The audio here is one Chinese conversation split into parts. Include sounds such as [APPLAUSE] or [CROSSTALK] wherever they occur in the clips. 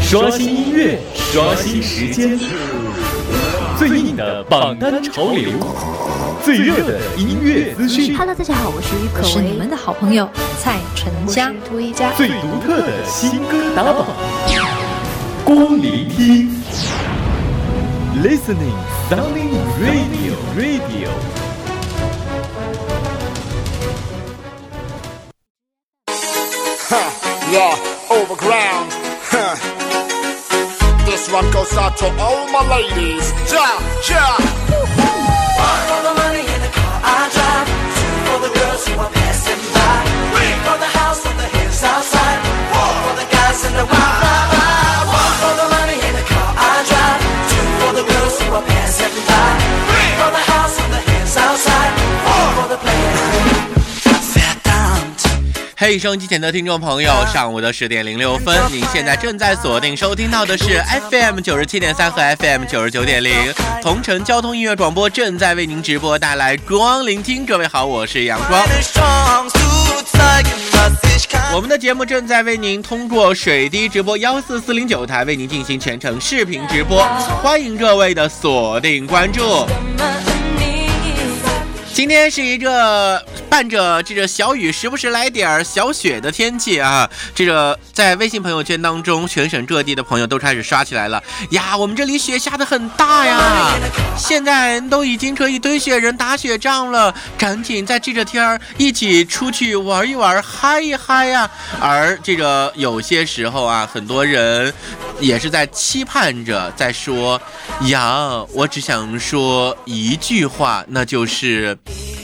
刷新音乐，刷新时间，最硬的榜单潮流，最热的音乐资讯。Hello，大家好，我是于可我是你们的好朋友蔡淳佳。涂一佳。最独特的新歌打榜，光聆听，Listening Sounding Radio Radio。Yeah, overground. This one goes out to all my ladies. Ja, ja. One for the money in the car I drive. Two for the girls who are passing by. Three for the house on the hills outside. Four for the guys in the wild ride. One for the money in the car I drive. Two for the girls who are passing by. 嘿，收音机前的听众朋友，上午的十点零六分，您现在正在锁定收听到的是 FM 九十七点三和 FM 九十九点零，同城交通音乐广播正在为您直播带来光聆听。各位好，我是阳光。我们的节目正在为您通过水滴直播幺四四零九台为您进行全程视频直播，欢迎各位的锁定关注。今天是一个伴着这个小雨，时不时来点儿小雪的天气啊。这个在微信朋友圈当中，全省各地的朋友都开始刷起来了呀。我们这里雪下的很大呀，现在都已经可以堆雪人、打雪仗了，赶紧在这个天儿一起出去玩一玩，嗨一嗨呀。而这个有些时候啊，很多人也是在期盼着，在说呀，我只想说一句话，那就是，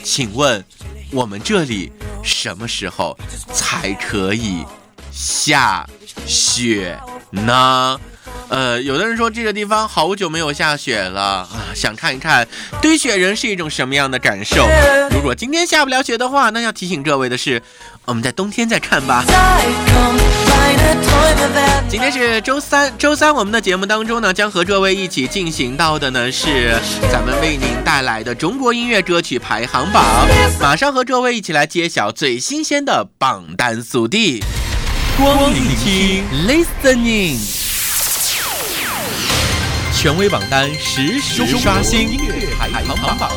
请问我们这里什么时候才可以下雪呢？呃，有的人说这个地方好久没有下雪了啊，想看一看堆雪人是一种什么样的感受。如果今天下不了雪的话，那要提醒各位的是，我们在冬天再看吧。今天是周三，周三我们的节目当中呢，将和各位一起进行到的呢是咱们为您带来的中国音乐歌曲排行榜，马上和各位一起来揭晓最新鲜的榜单速递。光聆听，listening，权威榜单实时刷新音乐排行榜，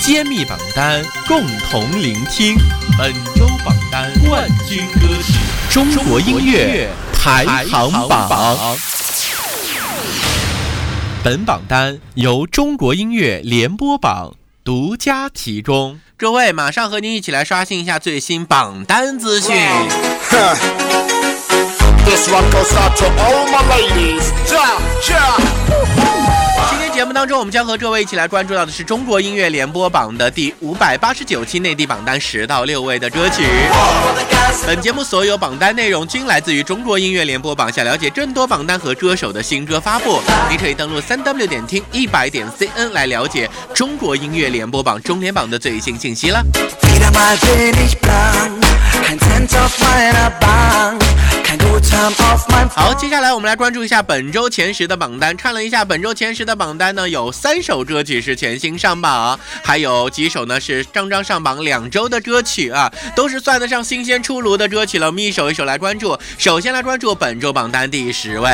揭秘榜单，共同聆听。本周榜单冠军歌曲中国音乐排行榜。本榜单由中国音乐联播榜独家提供。各位，马上和您一起来刷新一下最新榜单资讯。This one goes out to all my ladies. Ja, ja. 今天节目当中，我们将和各位一起来关注到的是中国音乐联播榜的第五百八十九期内地榜单十到六位的歌曲。本节目所有榜单内容均来自于中国音乐联播榜。想了解更多榜单和歌手的新歌发布，您可以登录三 w 点听一百点 cn 来了解中国音乐联播榜中联榜的最新信息了。好，接下来我们来关注一下本周前十的榜单。看了一下本周前十的榜单呢，有三首歌曲是全新上榜，还有几首呢是刚刚上榜两周的歌曲啊，都是算得上新鲜出炉的歌曲了。我们一首一首来关注。首先来关注本周榜单第十位。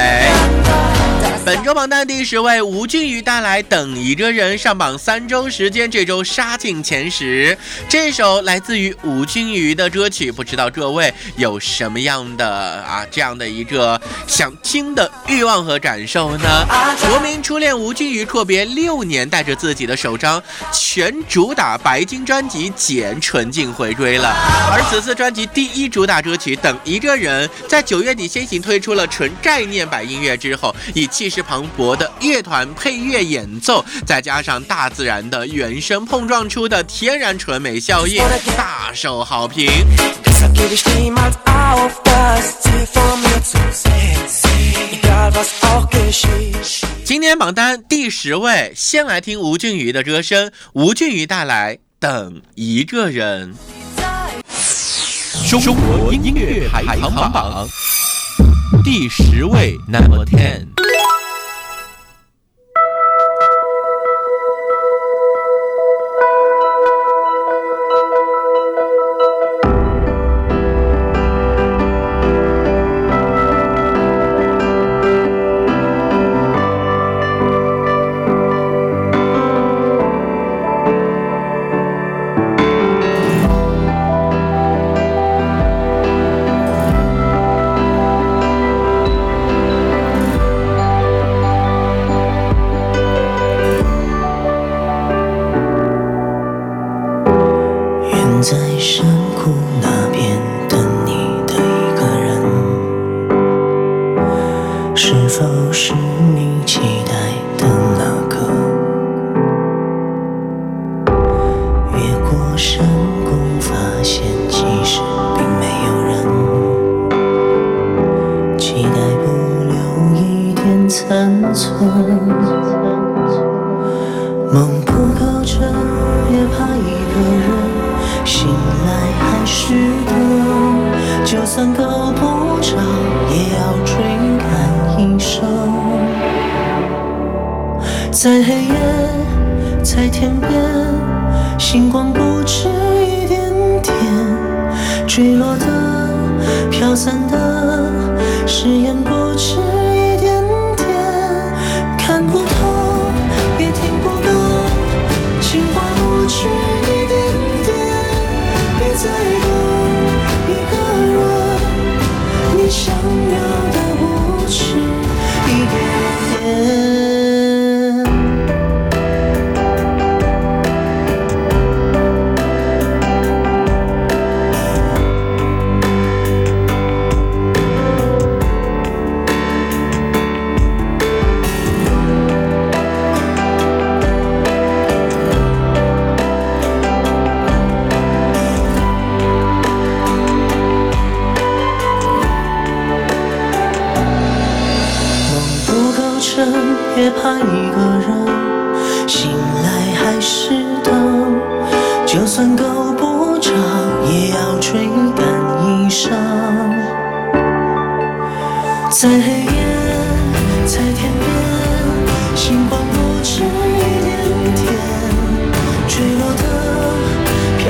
本周榜单第十位，吴俊宇带来《等一个人》上榜三周时间，这周杀进前十。这首来自于吴俊宇的歌曲，不知道各位有什么样的啊这样的一个想听的欲望和感受呢？国民初恋吴俊宇阔别六年，带着自己的首张全主打白金专辑《简》纯净回归了。而此次专辑第一主打歌曲《等一个人》在九月底先行推出了纯概念版音乐之后，以气势磅礴的乐团配乐演奏，再加上大自然的原声碰撞出的天然纯美效应，大受好评。Geh dich niemals auf, das Ziel vor mir zu sehen. Egal was auch geschieht. 今天榜单第十位，先来听吴俊宇的歌声，吴俊宇带来《等一个人》。中国音乐排行榜第十位，Number Ten。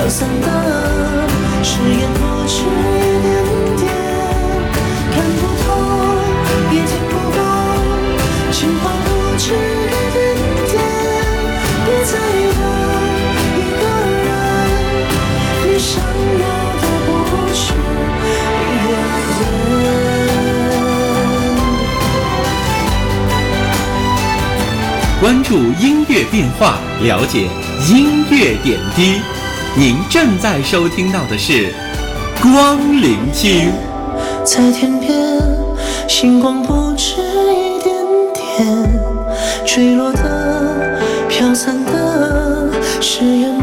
散的，誓言不止一点点，看不透，也听不懂，情话不止一点点，别再等一个人，你想要的不止一点点。关注音乐变化，了解音乐点滴。您正在收听到的是光聆听。在天边，星光不止一点点，坠落的、飘散的，誓言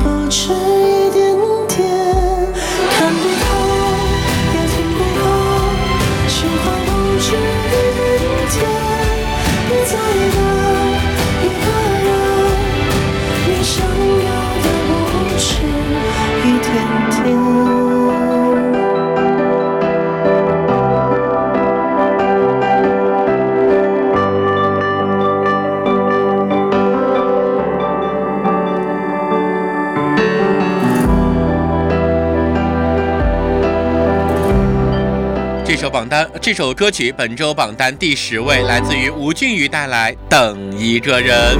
榜单，这首歌曲本周榜单第十位，来自于吴俊余带来《等一个人》。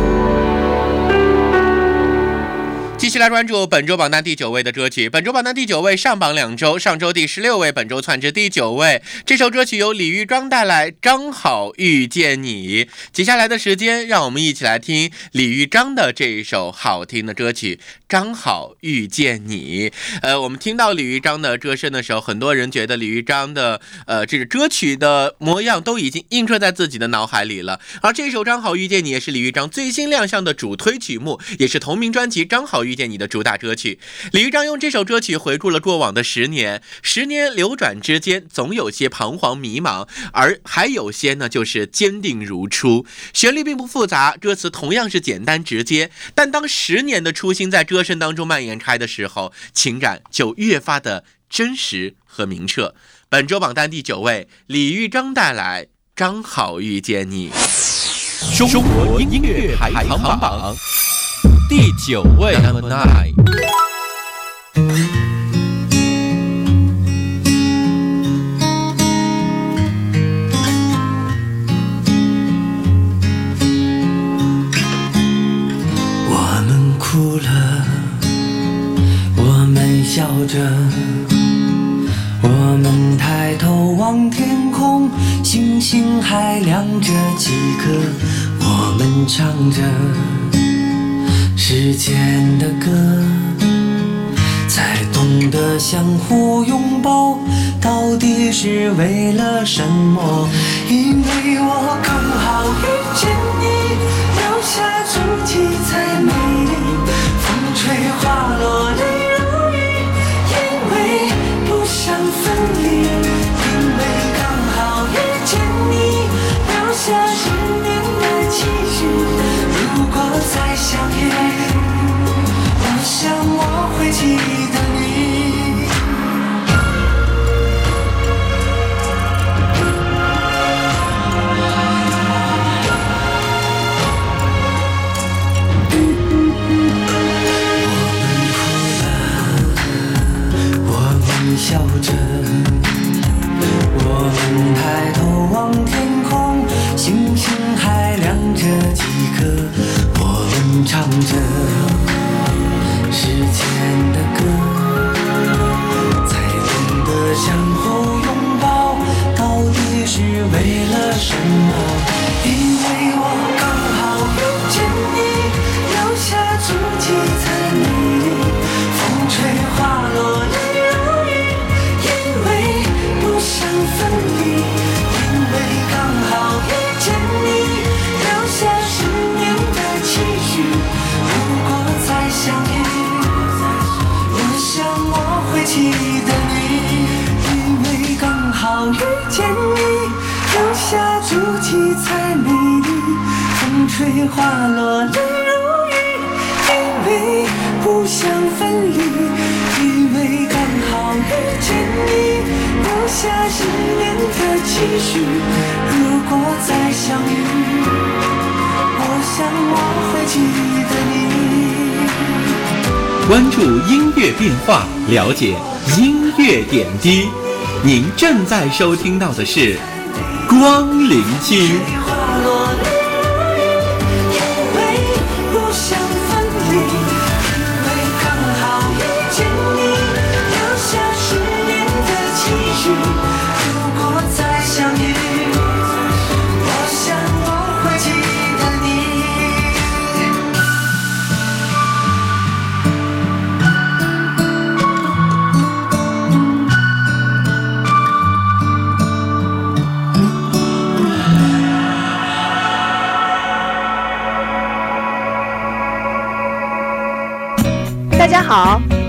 继续来关注本周榜单第九位的歌曲。本周榜单第九位上榜两周，上周第十六位，本周窜至第九位。这首歌曲由李玉章带来，《刚好遇见你》。接下来的时间，让我们一起来听李玉章的这一首好听的歌曲《刚好遇见你》。呃，我们听到李玉章的歌声的时候，很多人觉得李玉章的呃这个歌曲的模样都已经映射在自己的脑海里了。而这首《刚好遇见你》也是李玉章最新亮相的主推曲目，也是同名专辑《刚好遇见你》的主打歌曲。李玉章用这首歌曲回顾了过往的十年，十年流转之间，总有些彷徨迷茫，而还有些呢就是坚定如初。旋律并不复杂，歌词同样是简单直接，但当十年的初心在歌声当中蔓延开的时候，情感就越发的真实和明澈。本周榜单第九位，李玉章带来《刚好遇见你》。中国音乐排行榜第九位。Number nine。我们哭了，我们笑着，我们抬头望天空，星星还亮着几颗，我们唱着时间的歌，才懂得相互拥抱到底是为了什么，因为。我刚好遇见你，足迹才美丽。风吹花落泪如雨，因为不想分离，因为刚好遇见你，留下十年的期许。如果再相遇，我想我会记得你。关注音乐变化，了解音乐点滴。您正在收听到的是光临听。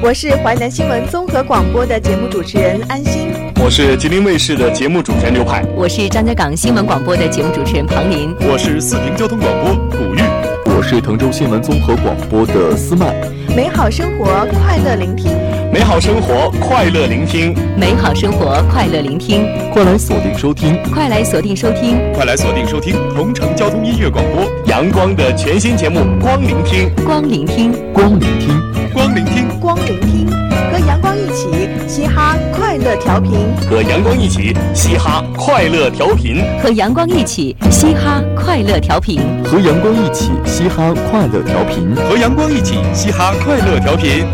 我是淮南新闻综合广播的节目主持人安心。我是吉林卫视的节目主持人刘派，我是张家港新闻广播的节目主持人庞林。我是四平交通广播古玉，我是滕州新闻综合广播的思曼。美好生活，快乐聆听。美好生活，快乐聆听，美好生活，快乐聆听，快来锁定收听，快来锁定收听，快来锁定收听同城交通音乐广播阳光的全新节目《光聆听》，光聆听，光聆听，光聆听，光聆听，和阳光一起嘻哈快乐调频，和阳光一起嘻哈快乐调频，和阳光一起嘻哈快乐调频，和阳光一起嘻哈快乐调频，和阳光一起嘻哈快乐调频。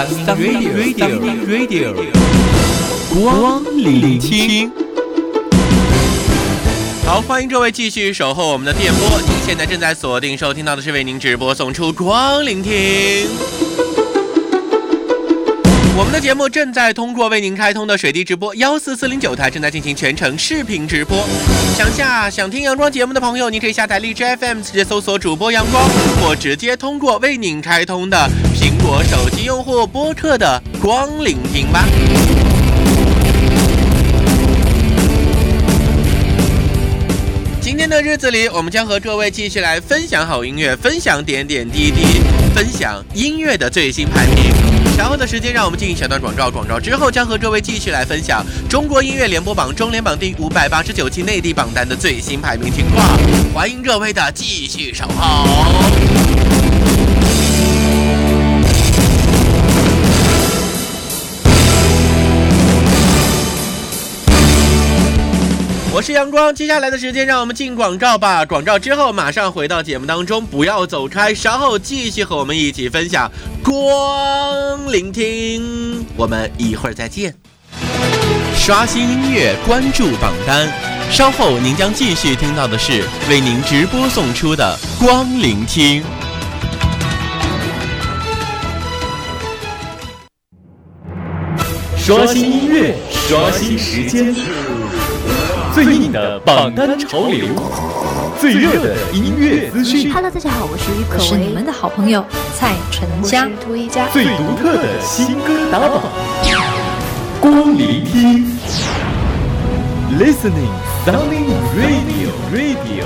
Radio，Radio，Radio，光聆听。好，欢迎各位继续守候我们的电波。您现在正在锁定收听到的是为您直播送出光聆听。我们的节目正在通过为您开通的水滴直播幺四四零九台正在进行全程视频直播。想下想听阳光节目的朋友，您可以下载荔枝 FM，直接搜索主播阳光，或直接通过为您开通的苹果手机用户播客的光聆听吧。今天的日子里，我们将和各位继续来分享好音乐，分享点点滴滴，分享音乐的最新排名。然后的时间，让我们进行小段广告，广告之后将和各位继续来分享中国音乐联播榜中联榜第五百八十九期内地榜单的最新排名情况。欢迎各位的继续守候。我是阳光，接下来的时间让我们进广告吧。广告之后马上回到节目当中，不要走开，稍后继续和我们一起分享光聆听。我们一会儿再见。刷新音乐，关注榜单。稍后您将继续听到的是为您直播送出的光聆听。刷新音乐，刷新时间，最硬的榜单潮流，最热的音乐资讯，Hello，大家好，我是于可为，是你们的好朋友蔡淳佳。最独特的新歌打榜，光聆听，Listening Sounding Radio Radio。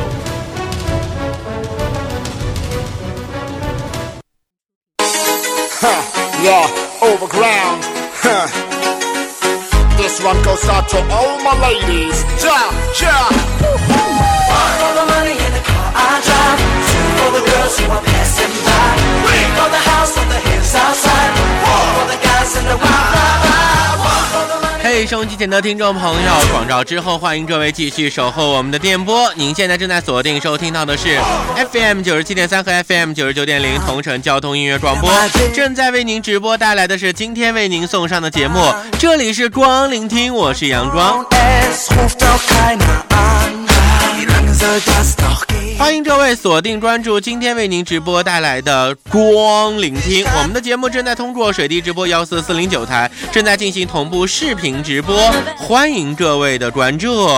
Yeah, overground. Huh. This one goes out to all my ladies. Ja, ja. One for the money in the car I drive. Two for the girls who are passing by. Three for the house on the hills outside. Four for the guys in the wild 嘿，收音机前的听众朋友，广告之后，欢迎各位继续守候我们的电波。您现在正在锁定收听到的是 FM 九十七点三和 FM 九十九点零同城交通音乐广播，正在为您直播带来的是今天为您送上的节目。这里是光聆听，我是阳光。欢迎各位锁定关注今天为您直播带来的光聆听，我们的节目正在通过水滴直播幺四四零九台正在进行同步视频直播，欢迎各位的关注。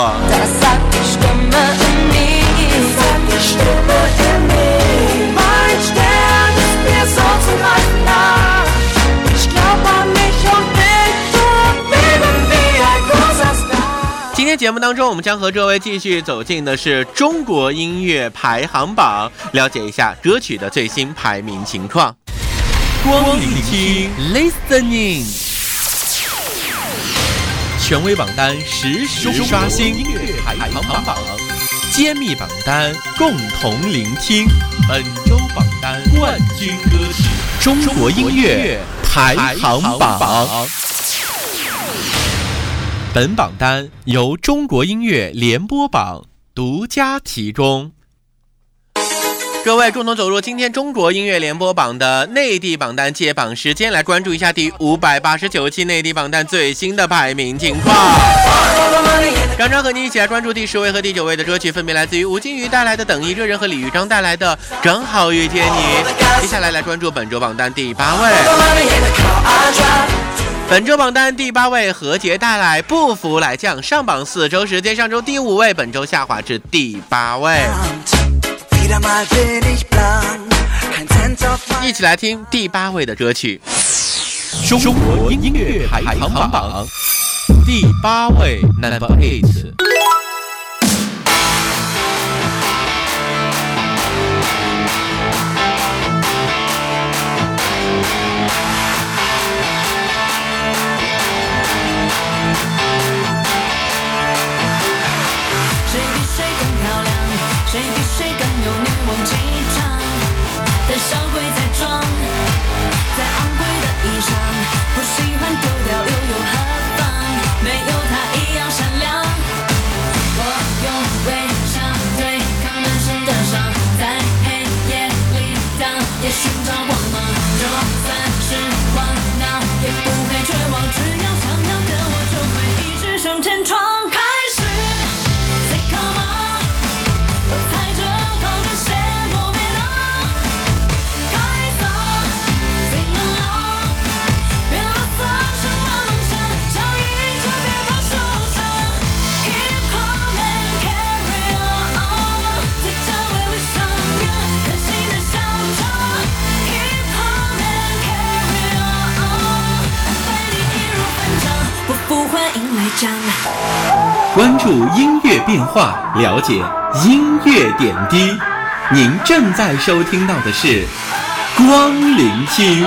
天节目当中，我们将和各位继续走进的是中国音乐排行榜，了解一下歌曲的最新排名情况。光聆听，listening，权威榜单实时刷新音乐排行榜，揭秘榜单共同聆听本周榜单冠军歌曲，中国音乐排行榜。本榜单由中国音乐联播榜独家提供。各位共同走入今天中国音乐联播榜的内地榜单揭榜时间，来关注一下第五百八十九期内地榜单最新的排名情况。刚刚和您一起来关注第十位和第九位的歌曲，分别来自于吴金鱼带来的《等一个人》和李玉章带来的《刚好遇见你》。接下来来关注本周榜单第八位。本周榜单第八位何洁带来《不服来将》，上榜四周时间，上周第五位，本周下滑至第八位。一起来听第八位的歌曲，《中国音乐排行榜》第八位，Number Eight。now. 注音乐变化，了解音乐点滴。您正在收听到的是光聆听。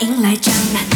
迎来江南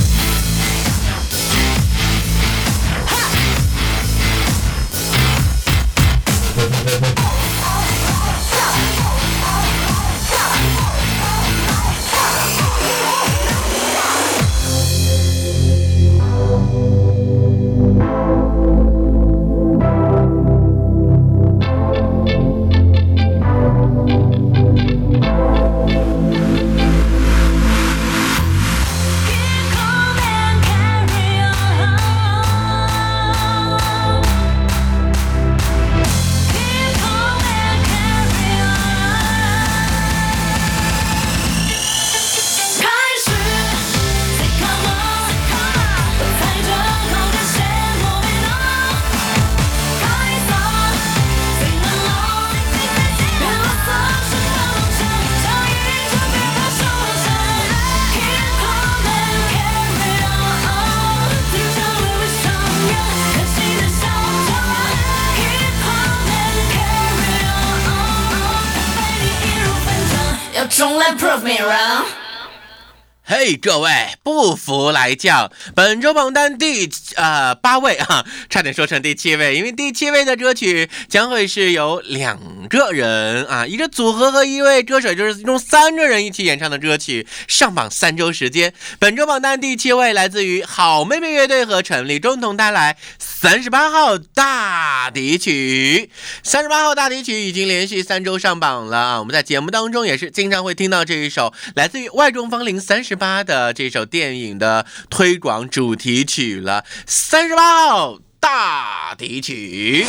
嘿，各位，不服来叫！本周榜单第呃八位啊，差点说成第七位，因为第七位的歌曲将会是由两个人啊，一个组合和一位歌手，就是用三个人一起演唱的歌曲，上榜三周时间。本周榜单第七位来自于好妹妹乐队和陈粒共同带来三十八号大敌曲。三十八号大敌曲已经连续三周上榜了啊！我们在节目当中也是经常会听到这一首来自于外中芳龄三十八的这首电影的推广主题曲了。三十八号大提曲，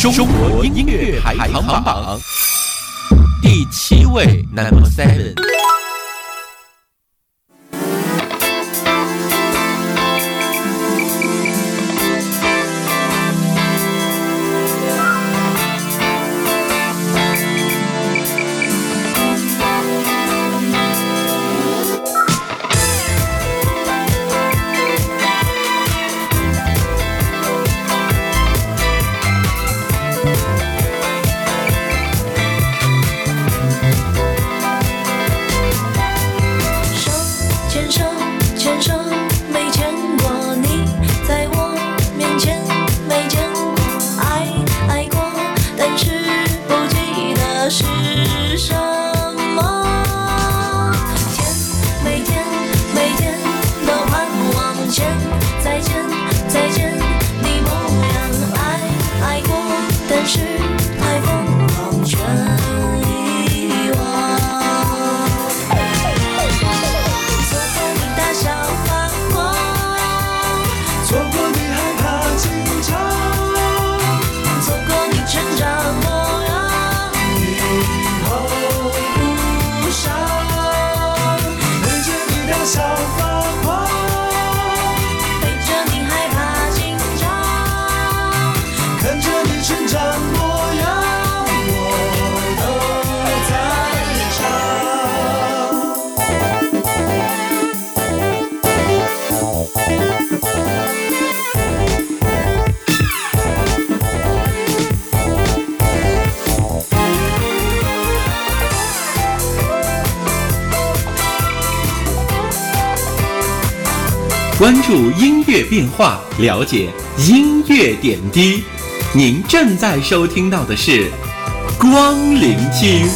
中国音乐排行榜第七位，Number Seven。是关注音乐变化，了解音乐点滴。您正在收听到的是光聆听。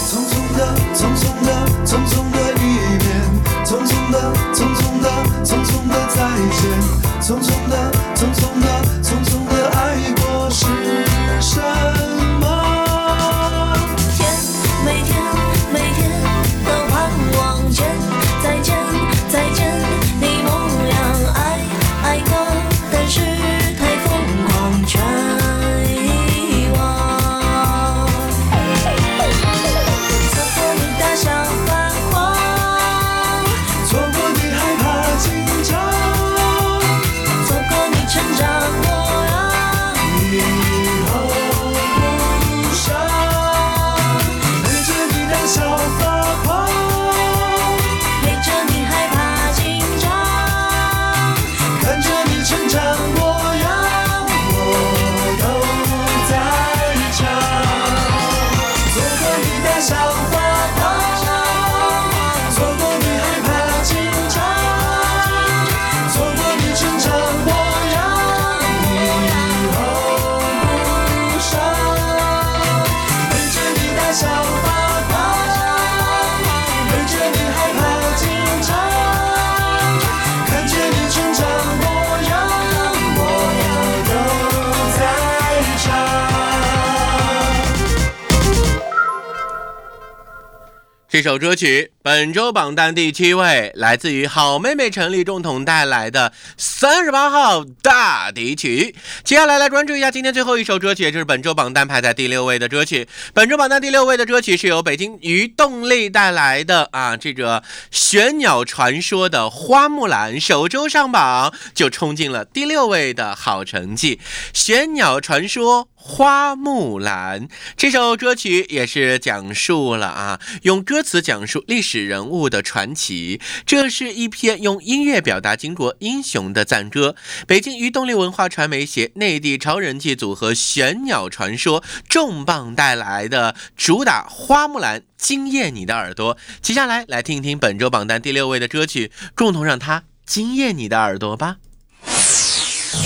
这首歌曲本周榜单第七位，来自于好妹妹陈粒共同带来的三十八号大敌曲。接下来来关注一下今天最后一首歌曲，也就是本周榜单排在第六位的歌曲。本周榜单第六位的歌曲是由北京鱼动力带来的啊，这个玄鸟传说的花木兰，首周上榜就冲进了第六位的好成绩。玄鸟传说。花木兰这首歌曲也是讲述了啊，用歌词讲述历史人物的传奇。这是一篇用音乐表达巾帼英雄的赞歌。北京鱼动力文化传媒携内地超人气组合玄鸟传说重磅带来的主打《花木兰》，惊艳你的耳朵。接下来来听一听本周榜单第六位的歌曲，共同让它惊艳你的耳朵吧。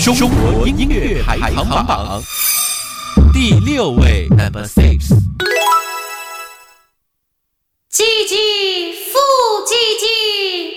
中国音乐排行榜。第六位，Number Six。唧唧复唧唧，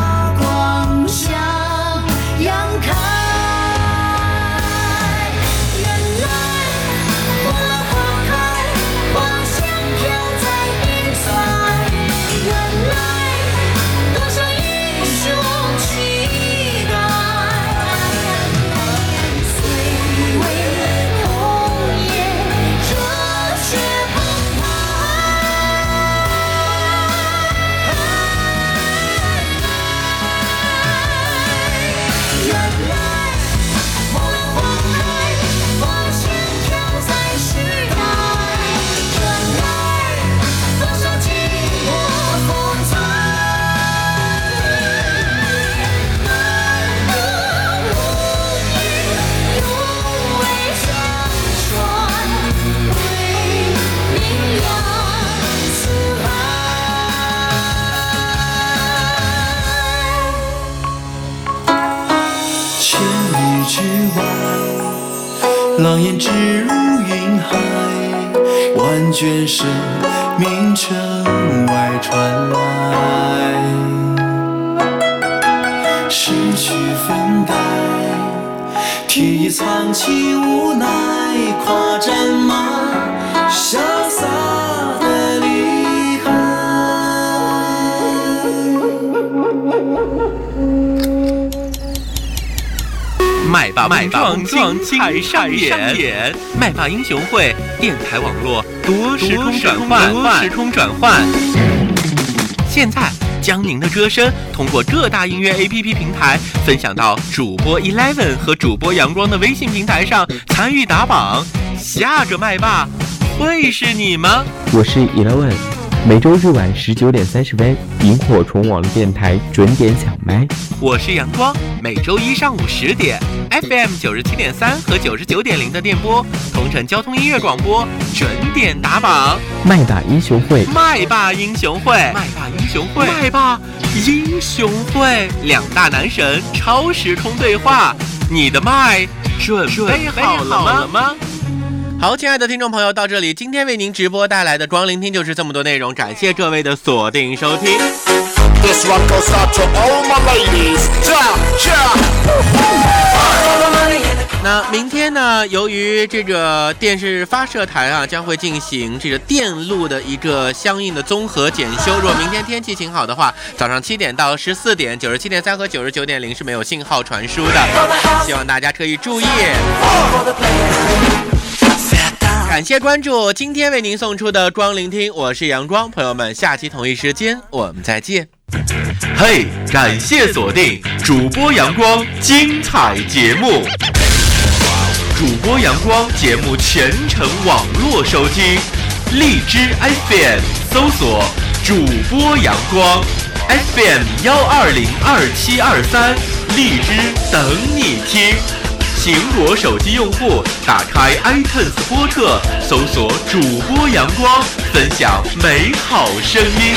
麦霸麦霸精彩上演，麦霸英雄会电台网络多时空转换，多时空转换。现在将您的歌声通过各大音乐 APP 平台分享到主播 Eleven 和主播阳光的微信平台上，参与打榜。下个麦霸会是你吗？我是 Eleven，每周日晚十九点三十分，萤火虫网络电台准点抢麦。我是阳光，每周一上午十点，FM 九十七点三和九十九点零的电波，同城交通音乐广播准点打榜。麦霸英雄会，麦霸英雄会，麦霸英雄会，麦霸英雄会，两大男神超时空对话，你的麦准备好了吗？好，亲爱的听众朋友，到这里，今天为您直播带来的光聆听就是这么多内容，感谢各位的锁定收听。This one goes out to all my ladies. Yeah, yeah. [LAUGHS] 那明天呢？由于这个电视发射台啊将会进行这个电路的一个相应的综合检修。如果明天天气晴好的话，早上七点到十四点，九十七点三和九十九点零是没有信号传输的，希望大家可以注意。感谢关注，今天为您送出的光聆听，我是阳光，朋友们，下期同一时间我们再见。嘿，感谢锁定主播阳光精彩节目。主播阳光节目全程网络收听，荔枝 FM 搜索主播阳光 FM 幺二零二七二三，荔枝等你听。苹果手机用户打开 iTunes 播客，搜索主播阳光，分享美好声音。